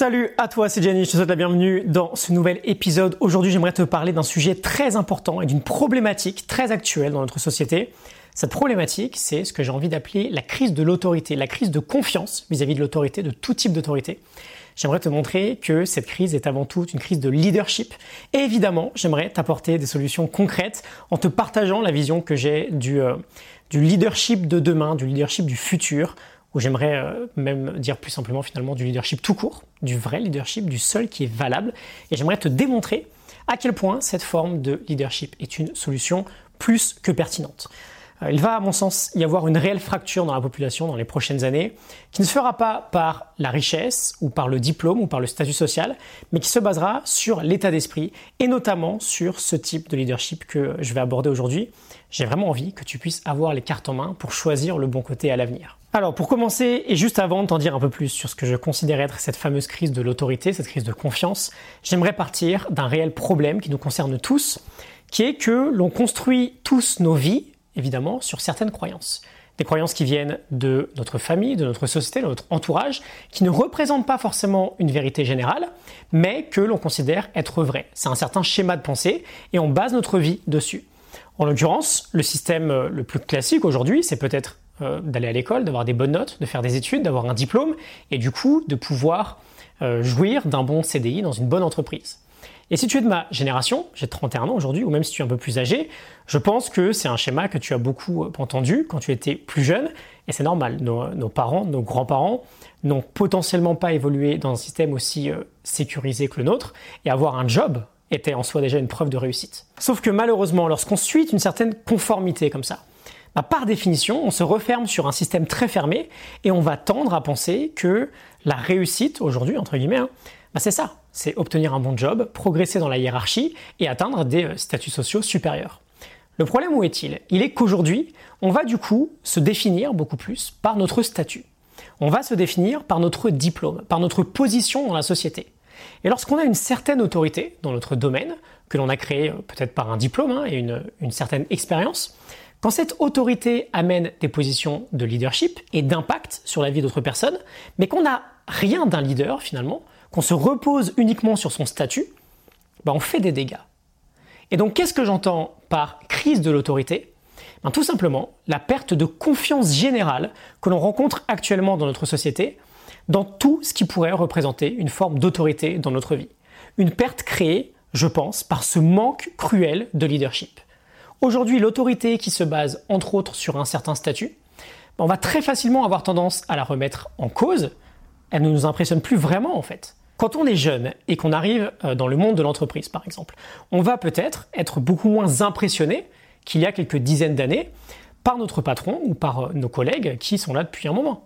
Salut à toi, c'est Jenny, je te souhaite la bienvenue dans ce nouvel épisode. Aujourd'hui, j'aimerais te parler d'un sujet très important et d'une problématique très actuelle dans notre société. Cette problématique, c'est ce que j'ai envie d'appeler la crise de l'autorité, la crise de confiance vis-à-vis de l'autorité, de tout type d'autorité. J'aimerais te montrer que cette crise est avant tout une crise de leadership. Et évidemment, j'aimerais t'apporter des solutions concrètes en te partageant la vision que j'ai du, euh, du leadership de demain, du leadership du futur, j'aimerais euh, même dire plus simplement finalement du leadership tout court, du vrai leadership, du seul qui est valable. Et j'aimerais te démontrer à quel point cette forme de leadership est une solution plus que pertinente. Euh, il va, à mon sens, y avoir une réelle fracture dans la population dans les prochaines années, qui ne se fera pas par la richesse ou par le diplôme ou par le statut social, mais qui se basera sur l'état d'esprit et notamment sur ce type de leadership que je vais aborder aujourd'hui. J'ai vraiment envie que tu puisses avoir les cartes en main pour choisir le bon côté à l'avenir. Alors pour commencer, et juste avant de t'en dire un peu plus sur ce que je considère être cette fameuse crise de l'autorité, cette crise de confiance, j'aimerais partir d'un réel problème qui nous concerne tous, qui est que l'on construit tous nos vies évidemment, sur certaines croyances. Des croyances qui viennent de notre famille, de notre société, de notre entourage, qui ne représentent pas forcément une vérité générale, mais que l'on considère être vraies. C'est un certain schéma de pensée et on base notre vie dessus. En l'occurrence, le système euh, le plus classique aujourd'hui, c'est peut-être euh, d'aller à l'école, d'avoir des bonnes notes, de faire des études, d'avoir un diplôme, et du coup de pouvoir euh, jouir d'un bon CDI dans une bonne entreprise. Et si tu es de ma génération, j'ai 31 ans aujourd'hui, ou même si tu es un peu plus âgé, je pense que c'est un schéma que tu as beaucoup euh, entendu quand tu étais plus jeune, et c'est normal. Nos, parents, nos grands-parents n'ont potentiellement pas évolué dans un système aussi sécurisé que le nôtre, et avoir un job était en soi déjà une preuve de réussite. Sauf que malheureusement, lorsqu'on suit une certaine conformité comme ça, bah, par définition, on se referme sur un système très fermé et on va tendre à penser que la réussite, aujourd'hui, entre guillemets, hein, bah, c'est ça, c'est obtenir un bon job, progresser dans la hiérarchie et atteindre des euh, statuts sociaux supérieurs. Le problème où est-il? Il est qu'aujourd'hui, on va du coup se définir beaucoup plus par notre statut. On va se définir par notre diplôme, par notre position dans la société. Et lorsqu'on a une certaine autorité dans notre domaine, que l'on a créé euh, peut-être par un diplôme hein, et une, une certaine expérience, quand cette autorité amène des positions de leadership et d'impact sur la vie d'autres personnes, mais qu'on n'a rien d'un leader finalement, qu'on se repose uniquement sur son statut, ben on fait des dégâts. Et donc qu'est-ce que j'entends par crise de l'autorité? Ben Tout simplement la perte de confiance générale que l'on rencontre actuellement dans notre société dans tout ce qui pourrait représenter une forme d'autorité dans notre vie. Une perte créée, je pense, par ce manque cruel de leadership. Aujourd'hui, l'autorité qui se base entre autres sur un certain statut, ben on va très facilement avoir tendance à la remettre en cause. Elle ne nous impressionne plus vraiment en fait. Quand on est jeune et qu'on arrive euh, dans le monde de l'entreprise, par exemple, on va peut-être être beaucoup moins impressionné qu'il y a quelques dizaines d'années par notre patron ou par euh, nos collègues qui sont là depuis un moment.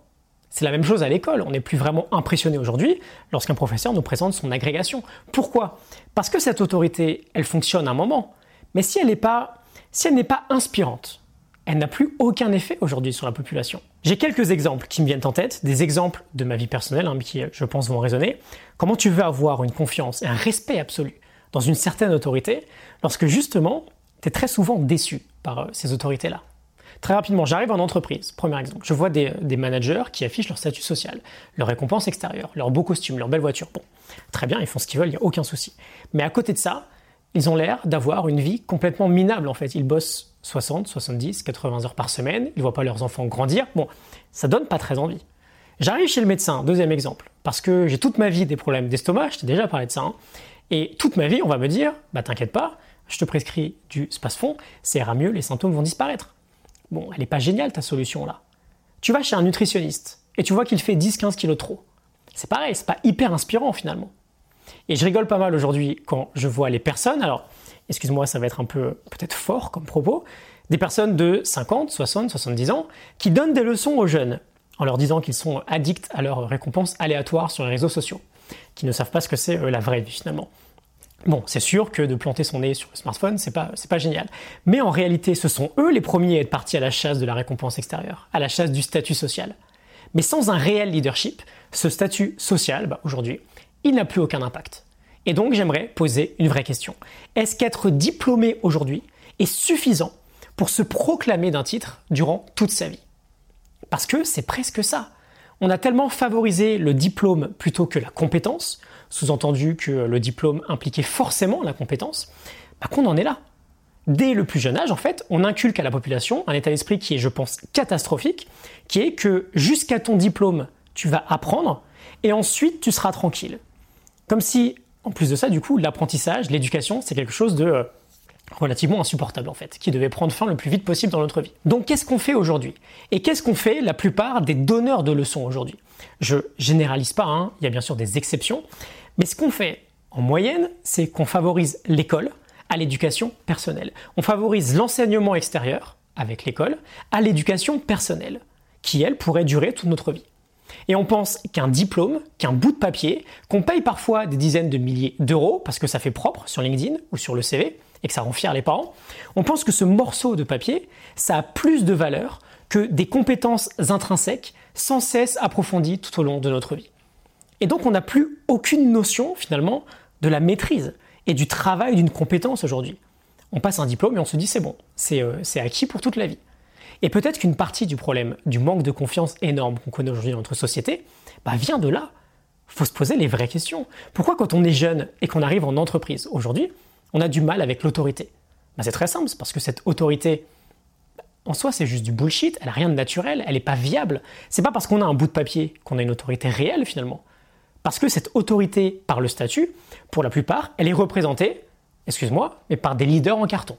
C'est la même chose à l'école. On n'est plus vraiment impressionné aujourd'hui lorsqu'un professeur nous présente son agrégation. Pourquoi? Parce que cette autorité, elle fonctionne un moment. Mais si elle n'est pas, si elle n'est pas inspirante, elle n'a plus aucun effet aujourd'hui sur la population. J'ai quelques exemples qui me viennent en tête, des exemples de ma vie personnelle hein, qui, je pense, vont résonner. Comment tu veux avoir une confiance et un respect absolu dans une certaine autorité lorsque justement tu es très souvent déçu par euh, ces autorités-là? Très rapidement, j'arrive en entreprise, premier exemple. Je vois des, des, managers qui affichent leur statut social, leur récompense extérieure, leur beau costume, leur belle voiture. Bon, très bien, ils font ce qu'ils veulent, il n'y a aucun souci. Mais à côté de ça, ils ont l'air d'avoir une vie complètement minable en fait. Ils bossent 60, 70, 80 heures par semaine, ils ne voient pas leurs enfants grandir. Bon, ça donne pas très envie. J'arrive chez le médecin, deuxième exemple, parce que j'ai toute ma vie des problèmes d'estomac, je t'ai déjà parlé de ça, hein. et toute ma vie on va me dire, bah t'inquiète pas, je te prescris du Spasfon, ça ira mieux, les symptômes vont disparaître. Bon, elle n'est pas géniale ta solution là. Tu vas chez un nutritionniste, et tu vois qu'il fait 10-15 kilos trop. C'est pareil, c'est pas hyper inspirant finalement. Et je rigole pas mal aujourd'hui quand je vois les personnes, alors excuse-moi, ça va être un peu peut-être fort comme propos, des personnes de 50, 60, 70 ans qui donnent des leçons aux jeunes en leur disant qu'ils sont addicts à leurs récompenses aléatoires sur les réseaux sociaux, qui ne savent pas ce que c'est la vraie vie finalement. Bon, c'est sûr que de planter son nez sur le smartphone, c'est pas, c'est pas génial. Mais en réalité, ce sont eux les premiers à être partis à la chasse de la récompense extérieure, à la chasse du statut social. Mais sans un réel leadership, ce statut social, bah, aujourd'hui, il n'a plus aucun impact. Et donc j'aimerais poser une vraie question. Est-ce qu'être diplômé aujourd'hui est suffisant pour se proclamer d'un titre durant toute sa vie? Parce que c'est presque ça. On a tellement favorisé le diplôme plutôt que la compétence, sous-entendu que le diplôme impliquait forcément la compétence, bah, qu'on en est là. Dès le plus jeune âge, en fait, on inculque à la population un état d'esprit qui est, je pense, catastrophique, qui est que jusqu'à ton diplôme, tu vas apprendre, et ensuite tu seras tranquille. Comme si, en plus de ça, du coup, l'apprentissage, l'éducation, c'est quelque chose de euh, relativement insupportable en fait, qui devait prendre fin le plus vite possible dans notre vie. Donc qu'est-ce qu'on fait aujourd'hui? Et qu'est-ce qu'on fait la plupart des donneurs de leçons aujourd'hui? Je généralise pas, hein, il y a bien sûr des exceptions, mais ce qu'on fait en moyenne, c'est qu'on favorise l'école à l'éducation personnelle. On favorise l'enseignement extérieur avec l'école à l'éducation personnelle, qui elle pourrait durer toute notre vie. Et on pense qu'un diplôme, qu'un bout de papier, qu'on paye parfois des dizaines de milliers d'euros, parce que ça fait propre sur LinkedIn ou sur le CV, et que ça rend fier les parents, on pense que ce morceau de papier, ça a plus de valeur que des compétences intrinsèques sans cesse approfondies tout au long de notre vie. Et donc on n'a plus aucune notion finalement de la maîtrise et du travail d'une compétence aujourd'hui. On passe un diplôme et on se dit c'est bon, c'est euh, acquis pour toute la vie. Et peut-être qu'une partie du problème, du manque de confiance énorme qu'on connaît aujourd'hui dans notre société, bah, vient de là. Il faut se poser les vraies questions. Pourquoi quand on est jeune et qu'on arrive en entreprise aujourd'hui, on a du mal avec l'autorité? Bah, C'est très simple, c'est parce que cette autorité, en soi, c'est juste du bullshit, elle n'a rien de naturel, elle n'est pas viable. C'est pas parce qu'on a un bout de papier qu'on a une autorité réelle finalement. Parce que cette autorité par le statut, pour la plupart, elle est représentée, excuse-moi, mais par des leaders en carton.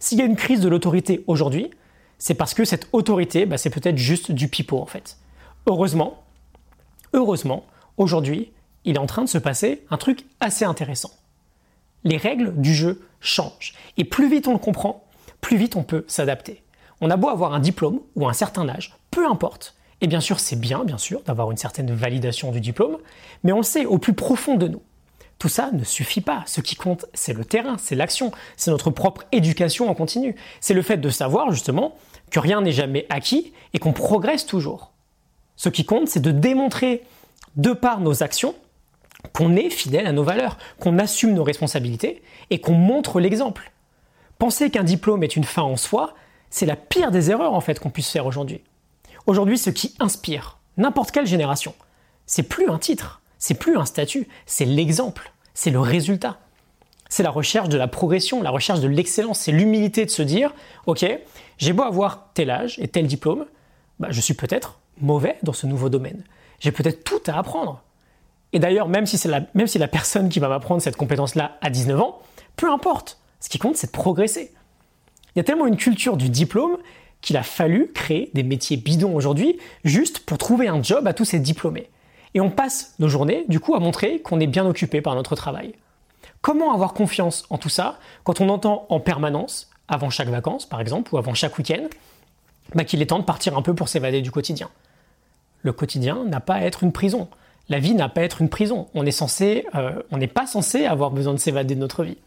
S'il y a une crise de l'autorité aujourd'hui, c'est parce que cette autorité, bah, c'est peut-être juste du pipeau en fait. Heureusement, heureusement, aujourd'hui, il est en train de se passer un truc assez intéressant les règles du jeu changent. Et plus vite on le comprend, plus vite on peut s'adapter. On a beau avoir un diplôme ou un certain âge, peu importe. Et bien sûr, c'est bien, bien sûr, d'avoir une certaine validation du diplôme, mais on le sait au plus profond de nous. Tout ça ne suffit pas. Ce qui compte, c'est le terrain, c'est l'action, c'est notre propre éducation en continu. C'est le fait de savoir justement que rien n'est jamais acquis et qu'on progresse toujours. Ce qui compte, c'est de démontrer de par nos actions qu'on est fidèle à nos valeurs, qu'on assume nos responsabilités et qu'on montre l'exemple. Penser qu'un diplôme est une fin en soi, c'est la pire des erreurs en fait qu'on puisse faire aujourd'hui. Aujourd'hui, ce qui inspire n'importe quelle génération, c'est plus un titre, c'est plus un statut, c'est l'exemple, c'est le résultat. C'est la recherche de la progression, la recherche de l'excellence, c'est l'humilité de se dire, ok, j'ai beau avoir tel âge et tel diplôme, bah, je suis peut-être mauvais dans ce nouveau domaine. J'ai peut-être tout à apprendre. Et d'ailleurs, même, si la, même si la personne qui va m'apprendre cette compétence-là a 19 ans, peu importe. Ce qui compte, c'est de progresser. Il y a tellement une culture du diplôme qu'il a fallu créer des métiers bidons aujourd'hui juste pour trouver un job à tous ces diplômés. Et on passe nos journées, du coup, à montrer qu'on est bien occupé par notre travail. Comment avoir confiance en tout ça quand on entend en permanence, avant chaque vacances par exemple, ou avant chaque week-end, bah, qu'il est temps de partir un peu pour s'évader du quotidien? Le quotidien n'a pas à être une prison la vie n'a pas à être une prison. On euh, on n'est pas censé avoir besoin de s'évader de notre vie.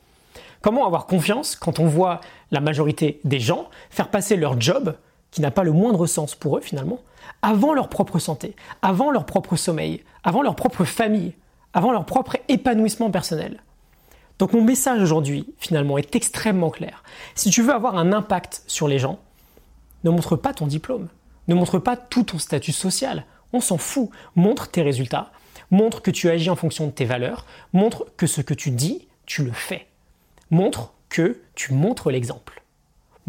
Comment avoir confiance quand on voit la majorité des gens faire passer leur job, qui n'a pas le moindre sens pour eux finalement, avant leur propre santé, avant leur propre sommeil, avant leur propre famille, avant leur propre épanouissement personnel Donc mon message aujourd'hui finalement est extrêmement clair. Si tu veux avoir un impact sur les gens, ne montre pas ton diplôme, ne montre pas tout ton statut social, on s'en fout. Montre tes résultats, montre que tu agis en fonction de tes valeurs, montre que ce que tu dis, tu le fais. Montre que tu montres l'exemple.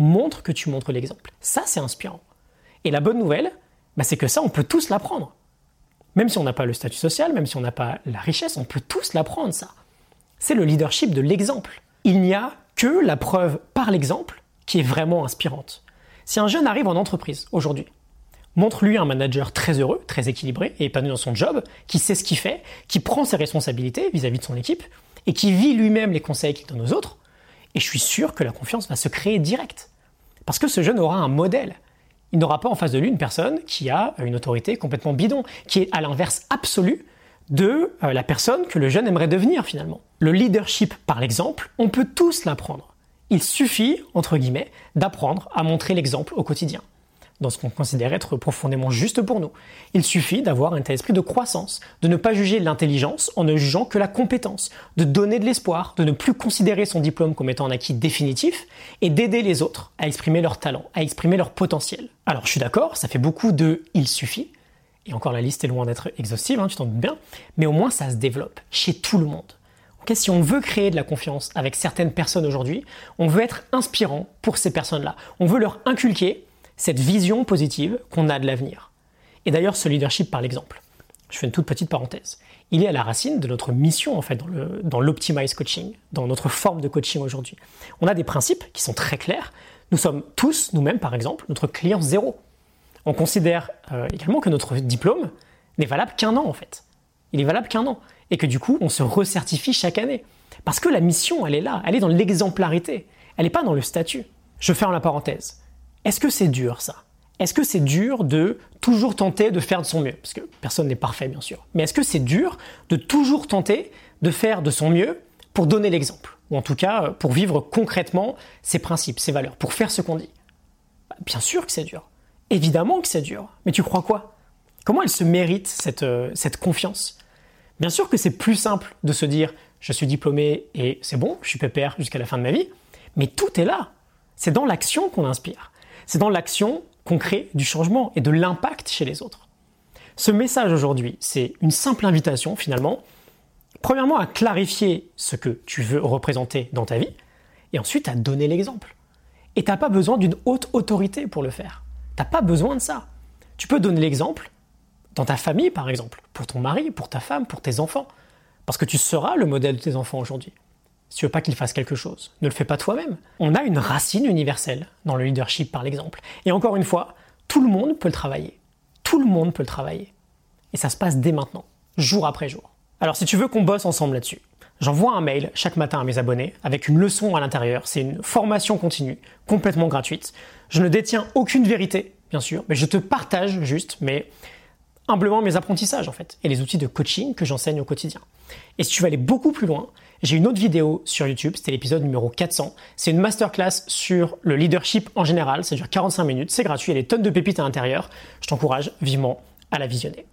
Montre que tu montres l'exemple. Ça, c'est inspirant. Et la bonne nouvelle, bah, c'est que ça, on peut tous l'apprendre. Même si on n'a pas le statut social, même si on n'a pas la richesse, on peut tous l'apprendre, ça. C'est le leadership de l'exemple. Il n'y a que la preuve par l'exemple qui est vraiment inspirante. Si un jeune arrive en entreprise aujourd'hui, Montre-lui un manager très heureux, très équilibré et épanoui dans son job, qui sait ce qu'il fait, qui prend ses responsabilités vis-à-vis de son équipe et qui vit lui-même les conseils qu'il donne aux autres. Et je suis sûr que la confiance va se créer direct. Parce que ce jeune aura un modèle. Il n'aura pas en face de lui une personne qui a une autorité complètement bidon, qui est à l'inverse absolu de euh, la personne que le jeune aimerait devenir finalement. Le leadership par l'exemple, on peut tous l'apprendre. Il suffit, entre guillemets, d'apprendre à montrer l'exemple au quotidien dans ce qu'on considère être profondément juste pour nous. Il suffit d'avoir un tel esprit de croissance, de ne pas juger l'intelligence en ne jugeant que la compétence, de donner de l'espoir, de ne plus considérer son diplôme comme étant un acquis définitif et d'aider les autres à exprimer leur talent, à exprimer leur potentiel. Alors je suis d'accord, ça fait beaucoup de il suffit, Et encore, la liste est loin d'être exhaustive, hein, tu t'en doutes bien, mais au moins ça se développe chez tout le monde. si on veut créer de la confiance avec certaines personnes aujourd'hui, on veut être inspirant pour ces personnes-là. On veut leur inculquer cette vision positive qu'on a de l'avenir. Et d'ailleurs, ce leadership par l'exemple. Je fais une toute petite parenthèse. Il est à la racine de notre mission, en fait, dans l'optimize coaching, dans notre forme de coaching aujourd'hui. On a des principes qui sont très clairs. Nous sommes tous, nous-mêmes, par exemple, notre client zéro. On considère euh, également que notre diplôme n'est valable qu'un an, en fait. Il est valable qu'un an. Et que du coup, on se recertifie chaque année. Parce que la mission, elle est là. Elle est dans l'exemplarité. Elle n'est pas dans le statut. Je ferme la parenthèse. Est-ce que c'est dur, ça? Est-ce que c'est dur de toujours tenter de faire de son mieux? Parce que personne n'est parfait, bien sûr. Mais est-ce que c'est dur de toujours tenter de faire de son mieux pour donner l'exemple? Ou en tout cas, euh, pour vivre concrètement ses principes, ses valeurs, pour faire ce qu'on dit? Bah, Bien sûr que c'est dur. Évidemment que c'est dur. Mais tu crois quoi? Comment elle se mérite cette, euh, cette confiance? Bien sûr que c'est plus simple de se dire je suis diplômé et c'est bon, je suis pépère jusqu'à la fin de ma vie. Mais tout est là. C'est dans l'action qu'on inspire. C'est dans l'action qu'on crée du changement et de l'impact chez les autres. Ce message aujourd'hui, c'est une simple invitation finalement, premièrement à clarifier ce que tu veux représenter dans ta vie, et ensuite à donner l'exemple. Et tu n'as pas besoin d'une haute autorité pour le faire. Tu n'as pas besoin de ça. Tu peux donner l'exemple dans ta famille, par exemple, pour ton mari, pour ta femme, pour tes enfants, parce que tu seras le modèle de tes enfants aujourd'hui. Si tu veux pas qu'ils fassent quelque chose, ne le fais pas toi-même. On a une racine universelle dans le leadership par l'exemple. Et encore une fois, tout le monde peut le travailler. Tout le monde peut le travailler. Et ça se passe dès maintenant, jour après jour. Alors si tu veux qu'on bosse ensemble là-dessus, j'envoie un mail chaque matin à mes abonnés avec une leçon à l'intérieur. C'est une formation continue, complètement gratuite. Je ne détiens aucune vérité, bien sûr, mais je te partage juste, mais humblement mes apprentissages en fait, et les outils de coaching que j'enseigne au quotidien. Et si tu veux aller beaucoup plus loin, j'ai une autre vidéo sur YouTube, c'était l'épisode numéro 400. C'est une masterclass sur le leadership en général, ça dure 45 minutes, c'est gratuit, il y a des tonnes de pépites à l'intérieur. Je t'encourage vivement à la visionner.